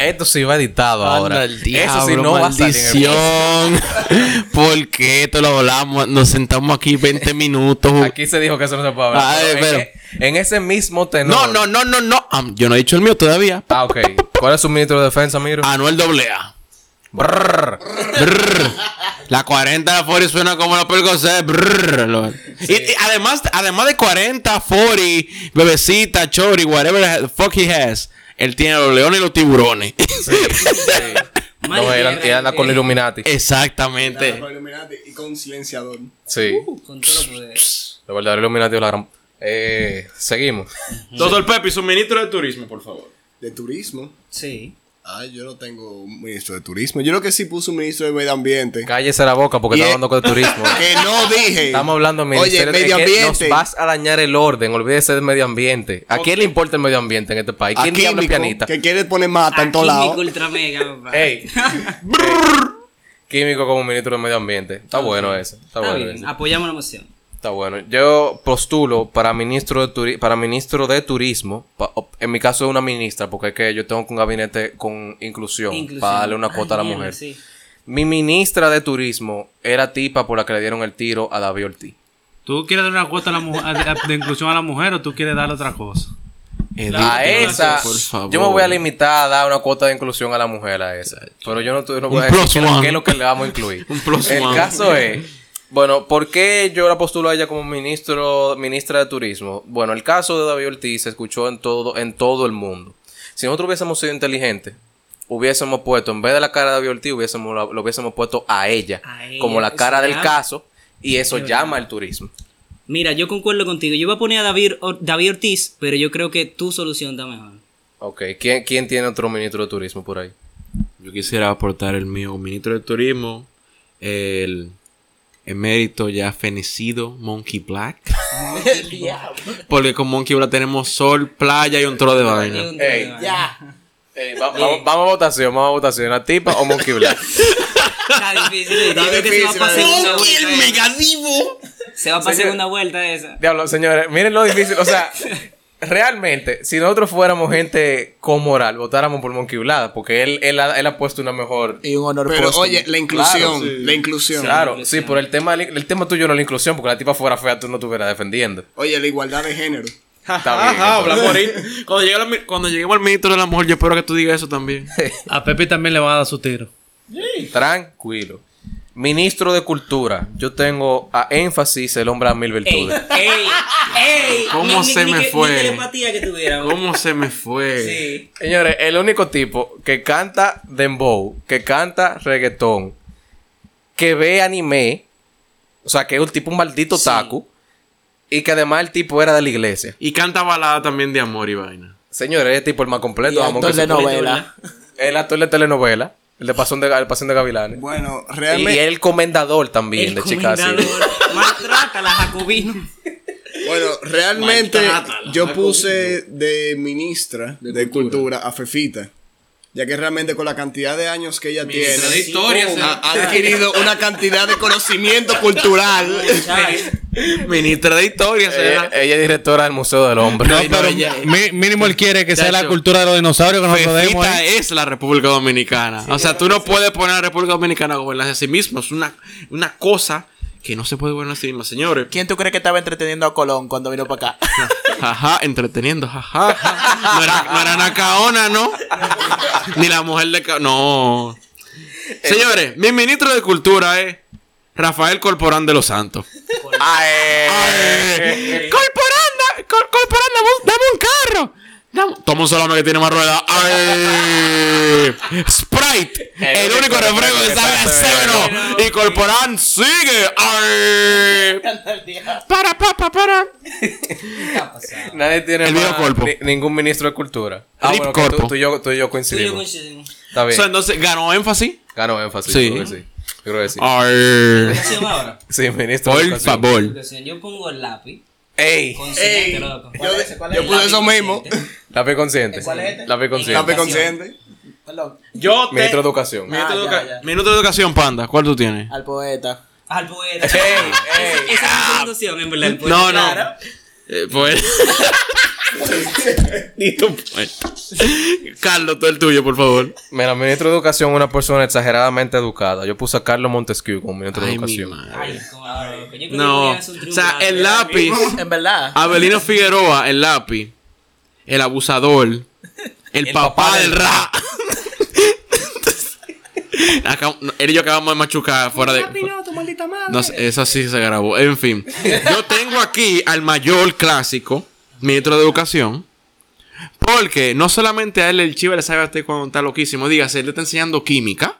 Esto sí va editado ahora. Anda el Eso sí diablo, no va a salir. maldición. ¿Por qué esto lo hablamos? Nos sentamos aquí 20 minutos. Aquí se dijo que eso no se puede hablar. Ay, pero en, e, pero- en ese mismo tenor. No, no, no, no, no. Am, yo no he dicho el mío todavía. Ah, ok. ¿Cuál es su ministro de defensa, Miro? Anuel AA. Brrr. Brrr. La 40 de 40 suena como la. Brrr. Lo- Y, y además, además de 40, 40, bebecita, chori, whatever the fuck he has, él tiene los leones y los tiburones. Mal No, él, guerra, él anda con eh, Illuminati. Exactamente. Y con silenciador. Sí. Con todo lo poder. Los verdaderos Illuminati de la gran. Eh, seguimos. Doctor Pepe, su ministro de turismo, por favor. De turismo. Sí. Ay, yo no tengo un ministro de turismo. Yo lo que sí puse un ministro de medio ambiente. Cállese la boca porque Y estamos es- hablando de turismo. Que no dije. Estamos hablando de Oye, medio es que nos ambiente. vas a dañar el orden. Olvídese del medio ambiente. ¿A quién le importa el medio ambiente en este país? A ¿Quién diablo es pianista? que quiere poner mata en todos Químico lados. ultra mega, papá. Ey. Químico como ministro de medio ambiente. Está bueno eso. Está, Está bueno bien, eso. apoyamos la moción. Está bueno. Yo postulo para ministro de turi- para ministro de turismo. pa- en mi caso es una ministra, porque es que yo tengo un gabinete con inclusión, Inclusión. para darle una Ay, cuota a la mierda, mujer. sí. Mi ministra de turismo era tipa por la que le dieron el tiro a David Ortiz. ¿Tú quieres dar una cuota a la de inclusión a la mujer o tú quieres darle otra cosa? A esa, por favor. yo me voy a limitar a dar una cuota de inclusión a la mujer a esa. Pero yo no, no voy Un a decir qué, es lo que le vamos a incluir. Un plus El one. caso es, bueno, ¿por qué yo la postulo a ella como ministro, ministra de turismo? Bueno, el caso de David Ortiz se escuchó en todo, en todo el mundo. Si nosotros hubiésemos sido inteligentes, hubiésemos puesto, en vez de la cara de David Ortiz, hubiésemos, lo, hubiésemos puesto a ella, A ella, como la cara del llama. caso, y eso Es llama el turismo. Mira, yo concuerdo contigo. Yo iba a poner a David, Or- David Ortiz, pero yo creo que tu solución está mejor. Ok, ¿quién, quién tiene otro ministro de turismo por ahí? Yo quisiera aportar el mío ministro de turismo, el emérito ya fenecido Monkey Black. Porque con Monkey Black tenemos sol, playa y un tro de vaina. Ey, Ey, va- vamos, vamos a votación, vamos a votación. ¿A tipa o Monkey Black? Está difícil. Que se va está difícil. vuelta. esa. megadivo! Se va para Señor- segunda vuelta esa. Diablo, señores, miren lo difícil. O sea, realmente, si nosotros fuéramos gente con moral, votáramos por Monkey Black, porque él, él, ha, él ha puesto una mejor. Y un honor Pero póstumo. oye, la inclusión. Claro, sí. La inclusión. Claro, sí, por el tema, el tema tuyo no es la inclusión, porque la tipa fuera fea, tú no estuvieras defendiendo. Oye, la igualdad de género. Está bien. Ajá. Cuando, llegue la cuando lleguemos al ministro de la mujer, yo espero que tú digas eso también. A Pepe también le van a dar su tiro. Tranquilo. Ministro de Cultura. Yo tengo a énfasis el hombre a mil virtudes. ey, ey. ¿Cómo se ni me que- fue? Ni telepatía que tuviera. ¿Cómo se me fue? Sí. Señores, el único tipo que canta dembow, que canta reggaetón, que ve anime, o sea, que es un tipo un maldito taku, y que además el tipo era de la iglesia. Y canta balada también de amor y vaina. Señores, ese tipo es el más Y completo. vamos, actor que de novela. El actor de telenovela, el de Pasión de, el Pasión de Gavilanes. Bueno, y realmente. el comendador también El de comendador maltrata a la Jacobino. Bueno, realmente yo puse de ministra de, cultura. a Fefita. Ya que realmente con la cantidad de años que ella tiene, historia, ha, adquirido una cantidad de conocimiento cultural. Ministra de historia, Ella, será. ella es directora del Museo del Hombre. No, pero ella- mi- mínimo él quiere que sea la cultura de los dinosaurios que nosotros demos. ¿eh? es la República Dominicana. o sea, tú no puedes poner a la República Dominicana a gobernarse a sí mismo. Es una, una cosa que no se puede gobernar a sí misma, señores. ¿Quién tú crees que estaba entreteniendo a Colón cuando vino para acá? Jaja, entreteniendo, jaja. No era, no era Nacaona, ¿no? Ni la mujer de... Ca- No. Señores, mi ministro de Cultura es Rafael Corporán de los Santos. ¡Ay! ¡Corporán! Cor ¡Corporán, dame, un- dame un carro! Toma un salame que tiene más ruedas. ¡Ay! Sprite, el, único refresco que sabe a severo. Y Corporán sigue. ¡Ay! Para, para, para. Nadie tiene El más- viejo Corpo. ni- ningún ministro de cultura. Ah, Rip bueno, que tú, Corpo. tú y yo, tú y yo Tú y yo coincidimos. Está O bien. sea, entonces ganó énfasis. Ganó énfasis. Sí. creo que sí. Yo creo que sí. Ay, ahora. Sí, ministro. de por favor. Yo pongo el lápiz. ¡Ey! Consciente, loco. Yo, ¿Cuál es yo puse eso mismo. consciente. Lápiz consciente. ¿Cuál es este? Lápiz consciente. Lápiz consciente. Perdón. Yo te... Ministro de Educación. Minuto, de Ah, educa- ya, ya. Minuto de educación, panda. ¿Cuál tú tienes? Al poeta. Al poeta. ¡Ey! ¡Ey! Esa es mi conducción, en verdad. el poeta. No, no. Claro. Eh, pues. Ni tu poeta. Carlos, tú el tuyo, por favor. Mira, ministro de Educación es una persona exageradamente educada. Yo puse a Carlos Montesquieu como ministro de mi Educación. madre. Ay, No. O sea, el lápiz. En verdad. Abelino Figueroa, el lápiz. El abusador. El, El papá, papá del rap. Acá- no, él y yo acabamos de machucar fuera de. No sé, eso sí se grabó. En fin. Yo tengo aquí al mayor clásico, ministro de Educación. Porque no solamente a él el chivo le sabe a usted cuando está loquísimo. Dígase, él le está enseñando química.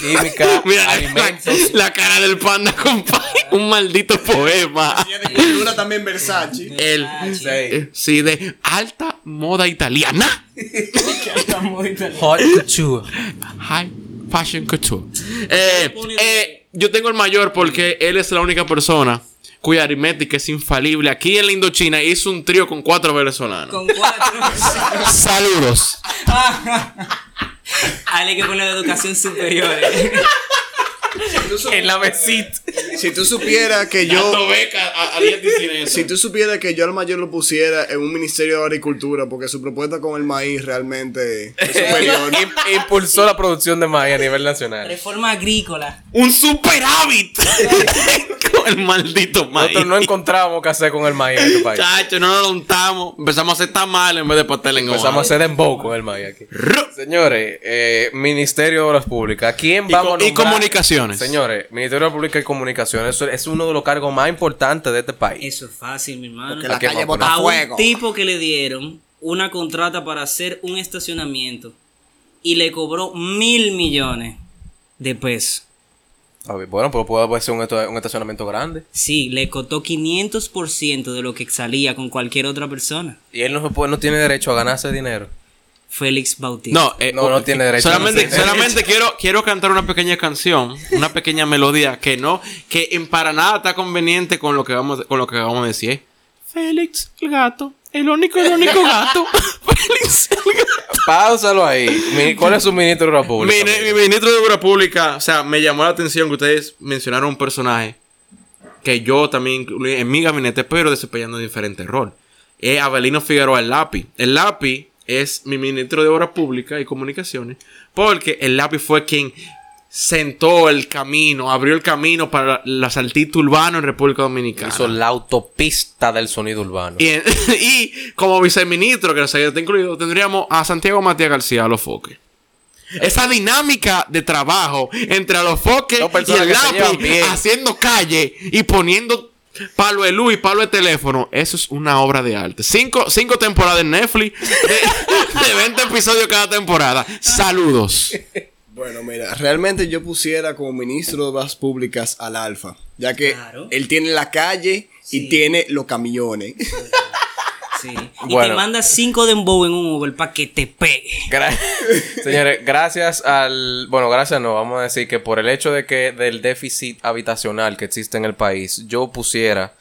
Química, Mira alimentos. la, la cara del panda, compadre. Un maldito poema. Cultura también Versace. El, Sí. eh, sí, de alta moda italiana. Hot couture. High fashion couture. Eh, eh, yo tengo el mayor porque él es la única persona cuya aritmética es infalible. Aquí en la Indochina hizo un trío con cuatro venezolanos. Con cuatro. Saludos. Hay que poner educación superior. eh. En la mesita. Si tú supieras que yo. A, a 10 disidentes. Si tú supieras que yo al mayor lo pusiera en un ministerio de agricultura, porque su propuesta con el maíz realmente es superior. Im- Impulsó la producción de maíz a nivel nacional. Reforma agrícola. Un superávit. El maldito maíz. Nosotros no encontrábamos qué hacer con el maíz en este país. Chacho, no nos untamos. Empezamos a hacer tamal en vez de pastel en Empezamos a hacer dembow con el maíz aquí. Señores, eh, Ministerio de Obras Públicas. ¿A quién Y vamos a y nombrar? comunicaciones. Señores, Ministerio de Obras Públicas y Comunicaciones. Eso es uno de los cargos más importantes de este país. Eso es fácil, mi hermano. Que la ¿A quién calle a a un fuego. tipo que le dieron una contrata para hacer un estacionamiento y le cobró mil millones de pesos. A ver, bueno, pues puede ser un, estacionamiento grande. Sí, le costó 500% de lo que salía con cualquier otra persona. Y él no, no tiene derecho a ganarse dinero. Félix Bautista. No, eh, No, no tiene derecho. Solamente, No tiene solamente quiero, quiero cantar una pequeña canción, una pequeña melodía que no, que en para nada está conveniente con lo que vamos, con lo que vamos a decir. ¿eh? Félix, el gato, el único, el único gato. Félix, el gato. Páusalo ahí. ¿Cuál es su ministro de Obras Mi, Públicas? mi ministro de Obra Pública, o sea, me llamó la atención que ustedes mencionaron un personaje que yo también incluí en mi gabinete, pero desempeñando diferente rol. Es Abelino Figueroa, el lápiz. El lápiz es mi ministro de Obras Públicas y Comunicaciones, porque el lápiz fue quien sentó el camino, abrió el camino para el asaltito urbano en República Dominicana. Hizo la autopista del sonido urbano. Y, en- y como viceministro, que sé, está incluido, tendríamos a Santiago Matías García a los foques. Esa dinámica de trabajo entre a los foques y el se lápiz haciendo calle y poniendo palo de luz y palo de teléfono, eso es una obra de arte. Cinco, cinco temporadas en Netflix, de, de 20 episodios cada temporada. Saludos. Bueno, mira, realmente yo pusiera como ministro de Obras Públicas al Alfa, ya que Claro. él tiene la calle y tiene los camiones. Sí. Y Bueno. te manda cinco dembow en un Uber para que te pegue. Gra- Señores, gracias al. Bueno, gracias no. Vamos a decir que por el hecho de que del déficit habitacional que existe en el país, yo pusiera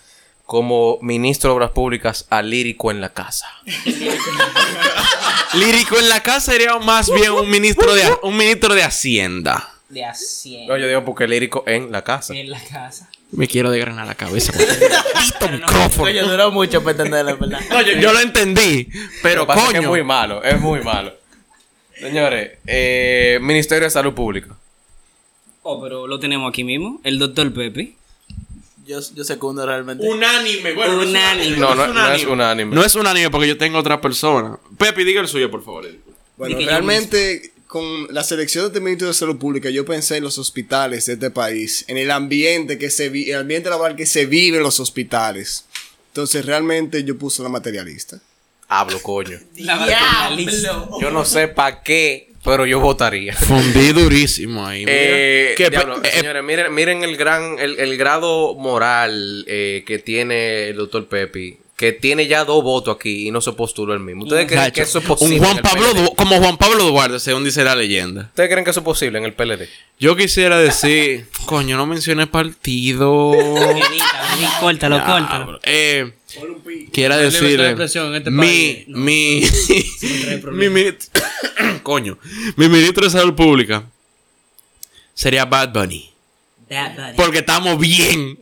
como ministro de Obras Públicas a Lírico en la casa. Lírico en la casa sería más bien un ministro de, un ministro de Hacienda. De a 100 No, yo digo porque Lírico en la casa. en la casa. Me quiero desgranar la cabeza. con este maldito micrófono. Coño, duró mucho para entenderlo, ¿verdad? No, yo, yo lo entendí, pero Lo que es muy malo, es muy malo. Señores, eh, Ministerio de Salud Pública. Oh, pero lo tenemos aquí mismo. El doctor Pepe. Yo, yo secundo realmente. Unánime, bueno, Unánime. No, no, no es unánime. No es unánime porque yo tengo otra persona. Pepe, diga el suyo, por favor. Bueno, realmente con la selección de ministro de Salud Pública yo pensé en los hospitales de este país, en el ambiente que se vi- el ambiente laboral que se vive en los hospitales. Entonces realmente yo puse la materialista. Hablo, coño. La materialista. Yo no sé para qué, pero yo votaría. Fundí durísimo ahí. mira. Eh, diablo, eh, señores, miren, miren el gran, el, el grado moral eh, que tiene el doctor Pepi que tiene ya dos votos aquí y no se postuló el mismo. ¿Ustedes creen que eso es posible? Un en Juan el Pablo, PLD? Como Juan Pablo Duarte, según dice la leyenda. ¿Ustedes creen que eso es posible en el PLD? Yo quisiera decir, coño, no mencioné partido. Córtalo, córtalo. Eh, quiera Hay libertad de decirle, expresión en este mi, mi, mi ministro, coño, mi ministro de salud pública sería Bad Bunny, Bad Bunny. porque estamos bien.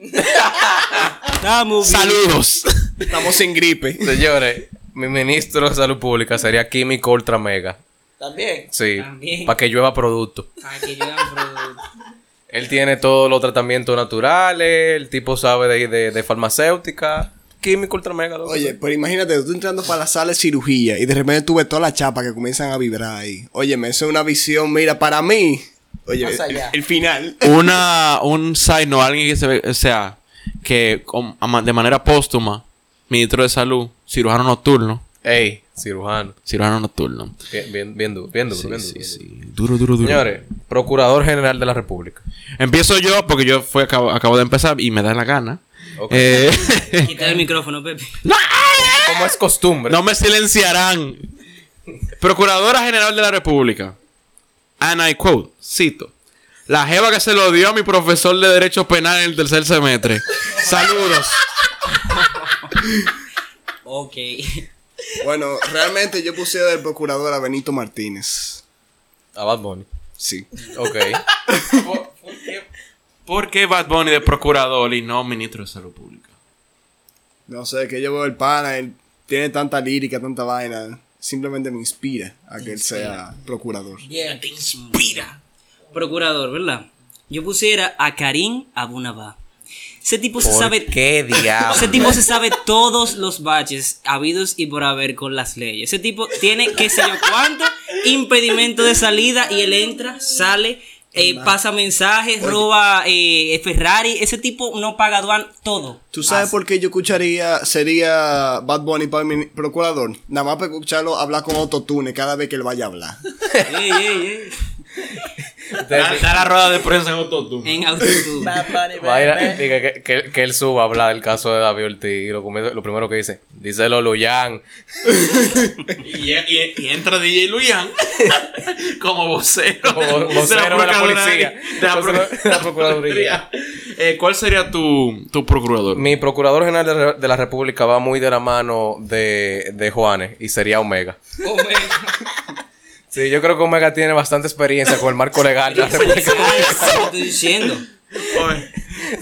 Estamos bien. Saludos. Estamos sin gripe. Señores, mi ministro de salud pública sería Químico Ultra Mega. También. Sí, También. para que llueva producto. Ay, que llegan productos. Él tiene todos los tratamientos naturales, el tipo sabe de, de, de farmacéutica. Químico Ultra Mega. loco. Oye, pero imagínate, tú entrando para la sala de cirugía y de repente tú ves toda la chapa que comienzan a vibrar ahí. Óyeme, eso es una visión, mira, para mí. Oye, Más allá. el, el final. Una, un note, alguien que se ve, o sea, que con- de manera póstuma, ministro de salud, cirujano nocturno, Ey, cirujano. cirujano nocturno. Bien, bien, bien duro, bien duro, Sí, bien sí, duro. sí. Duro, duro, duro. Señores, Procurador General de la República. Empiezo yo porque yo fue, acabo, acabo de empezar y me da la gana. Eh, Quita el micrófono, Pepe. Como es costumbre. no me silenciarán. Procuradora General de la República. And I quote, cito. La jeva que se lo dio a mi profesor de Derecho Penal en el tercer semestre. Saludos. Ok. Bueno, realmente yo puse del procurador a Benito Martínez. A Bad Bunny. Sí. Ok. ¿Por qué Bad Bunny de procurador y no ministro de Salud Pública? No sé, que yo veo el pana, él tiene tanta lírica, tanta vaina. Simplemente me inspira a que él sea procurador. Bien. Procurador, ¿verdad? Yo pusiera a Karim Abunabá. Ese tipo se ¿Por sabe. qué diablo? Ese tipo se sabe todos los baches habidos y por haber con las leyes. Ese tipo tiene qué sé yo cuánto impedimento de salida y él entra, sale, eh, pasa mensajes, roba eh, Ferrari. Ese tipo no paga aduan todo. ¿Tú sabes por qué yo escucharía, sería Bad Bunny para mi procurador? Nada más para escucharlo hablar con autotune cada vez que él vaya a hablar. Ey, ey, ey. Da, da la rueda de prensa en autotune. En autotune. Vaya, diga que, que, que él suba a hablar del caso de David Ortiz y lo, lo primero que dice, díselo Luyan. Y, y- y entra DJ Luyan como vocero, Como de, vocero de la policía. de la, de la Procuraduría. Eh, ¿Cuál sería tu, tu procurador? Mi procurador general de, la- de la República va muy de la mano de, de Juanes y sería Omega. Sí, yo creo que Omega tiene bastante experiencia con el marco legal de la República. Ay, ¿qué estoy diciendo? Oye,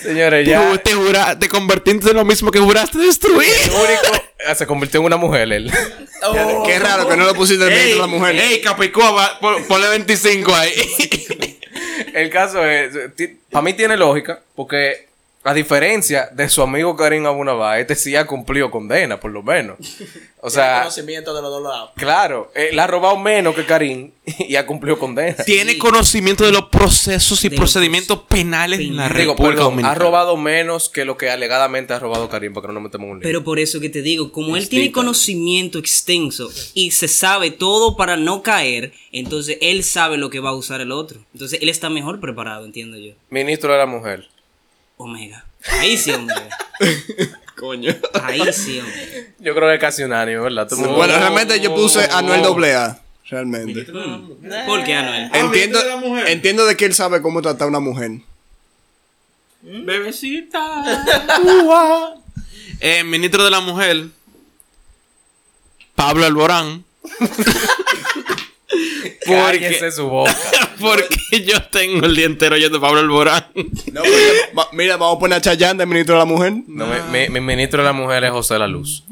Señores, tú ya te, jura- te convertiste en lo mismo que juraste destruir. el único ah, se convirtió en una mujer él. Qué raro que no lo pusiste Ey, de la mujer. ey, Capicúa, va- pon- ponle 25 ahí. El caso es, para mí tiene lógica, porque a diferencia de su amigo Karim Abunabá, este sí ha cumplido condena, por lo menos. O sea, conocimiento de los dos lados. claro, él ha robado menos que Karim y ha cumplido condena. Tiene conocimiento de los procesos y De los procedimientos penales en la Digo, República perdón, ha Dominicana. robado menos que lo que alegadamente ha robado Karim, porque no nos metemos en un lío. Pero por eso que te digo, como él tiene conocimiento extenso y se sabe todo para no caer, entonces él sabe lo que va a usar el otro. Entonces él está mejor preparado, entiendo yo. Ministro de la Mujer. Omega. Ahí sí, Omega. Coño. Ahí sí, Omega. Yo creo que es casi unánime, ¿verdad? Todo el mundo- Bueno, realmente yo puse a Anuel AA. Realmente. ¿Por qué, Anuel? Entiendo, de la mujer. entiendo de que él sabe cómo tratar a una mujer. Bebecita. eh, ministro de la Mujer. Pablo Alborán. Cállese su boca. Porque yo tengo el día entero oyendo a Pablo Alborán. No, yo- mira, vamos a poner a Chayanne de ministro de la mujer. No, mi, mi- mi ministro de la Mujer es José La Luz.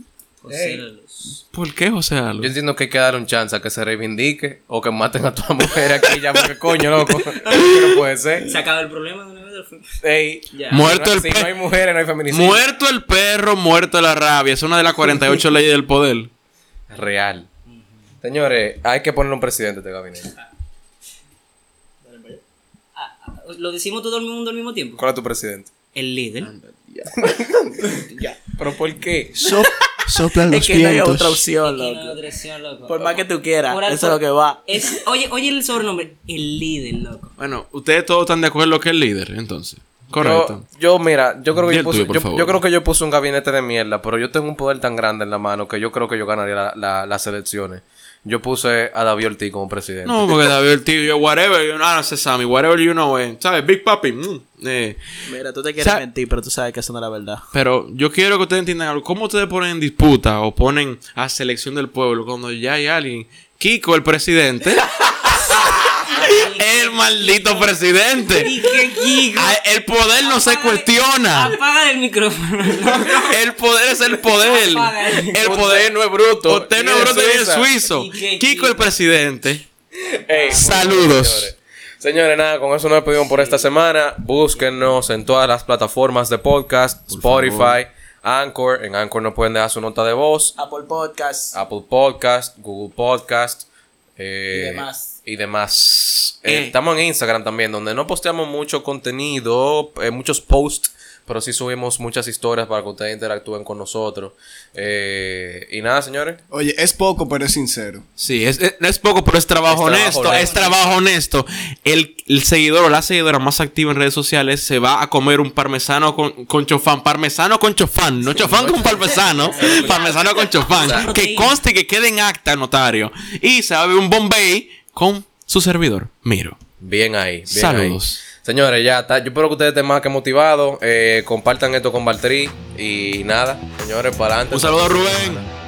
José La Luz. ¿Por qué, José Yo Albo? entiendo que hay que darle un chance a que se reivindique o que maten a toda mujer aquí ya, porque coño, loco. no puede ser. Se acaba el problema de una vez del film. Ey, Ya. Muerto si no- el Si no hay mujeres, no hay feminicidio. Muerto el perro, muerto la rabia. Es una de las 48 leyes del poder. Real. Señores, hay que poner un presidente de este gabinete. ¿Lo decimos todo el mundo al mismo tiempo? ¿Cuál es tu presidente? El líder. ¿Pero por qué? So- soplan los Es que no hay vientos. otra opción, loco. otra opción, loco. Por más que tú quieras, Por eso es lo que va. Es, oye, oye el sobrenombre. El líder, loco. Bueno, ustedes todos están de acuerdo que es líder, entonces. Correcto. Yo, yo, mira, yo creo que yo el puse, tuyo, por yo, favor. yo creo que yo puse un gabinete de mierda, pero yo tengo un poder tan grande en la mano que yo creo que yo ganaría la- la- las elecciones. Yo puse a David Ortiz como presidente. No, porque David tío, yo, whatever, you know, no sé, Sammy, whatever you know, eh, ¿sabes? Big Papi, mm, eh. Mira, tú te quieres mentir, pero tú sabes que eso no es la verdad. Pero yo quiero que ustedes entiendan algo. ¿Cómo ustedes ponen en disputa o ponen a selección del pueblo cuando ya hay alguien? Kiko, el presidente. el maldito presidente. ¿Y? Ah, El poder no se cuestiona. Apaga el micrófono. El poder es el poder. El poder no es bruto. Usted no es bruto ni es suizo. ¿Y Kiko el presidente. Saludos. Señores. Nada, con eso nos despedimos por esta semana. Búsquennos en todas las plataformas de podcast, Spotify, Anchor. En Anchor nos pueden dejar su nota de voz. Apple Podcast. Apple Podcast, Google Podcast eh, Y demás. Y demás. Eh, Eh. Estamos en Instagram también, donde no posteamos mucho contenido, eh, muchos posts, pero sí subimos muchas historias para que ustedes interactúen con nosotros. Eh, y nada, señores. Oye, es poco, pero es sincero. Sí, es, es, es poco, pero es trabajo Es trabajo honesto. honesto. Es trabajo honesto. El, el seguidor o la seguidora más activa en redes sociales se va a comer un parmesano con, con chofán. Parmesano con chofán. No chofán con parmesano. parmesano con chofán. Que conste que quede en acta, notario. Y se va a beber un Bombay con su servidor. Miro. Bien ahí. Bien Saludos. ahí. Señores, ya está. Yo espero que ustedes estén más que motivados. Eh, compartan esto con Valtteri. Y nada, señores, para adelante. Un saludo a Rubén.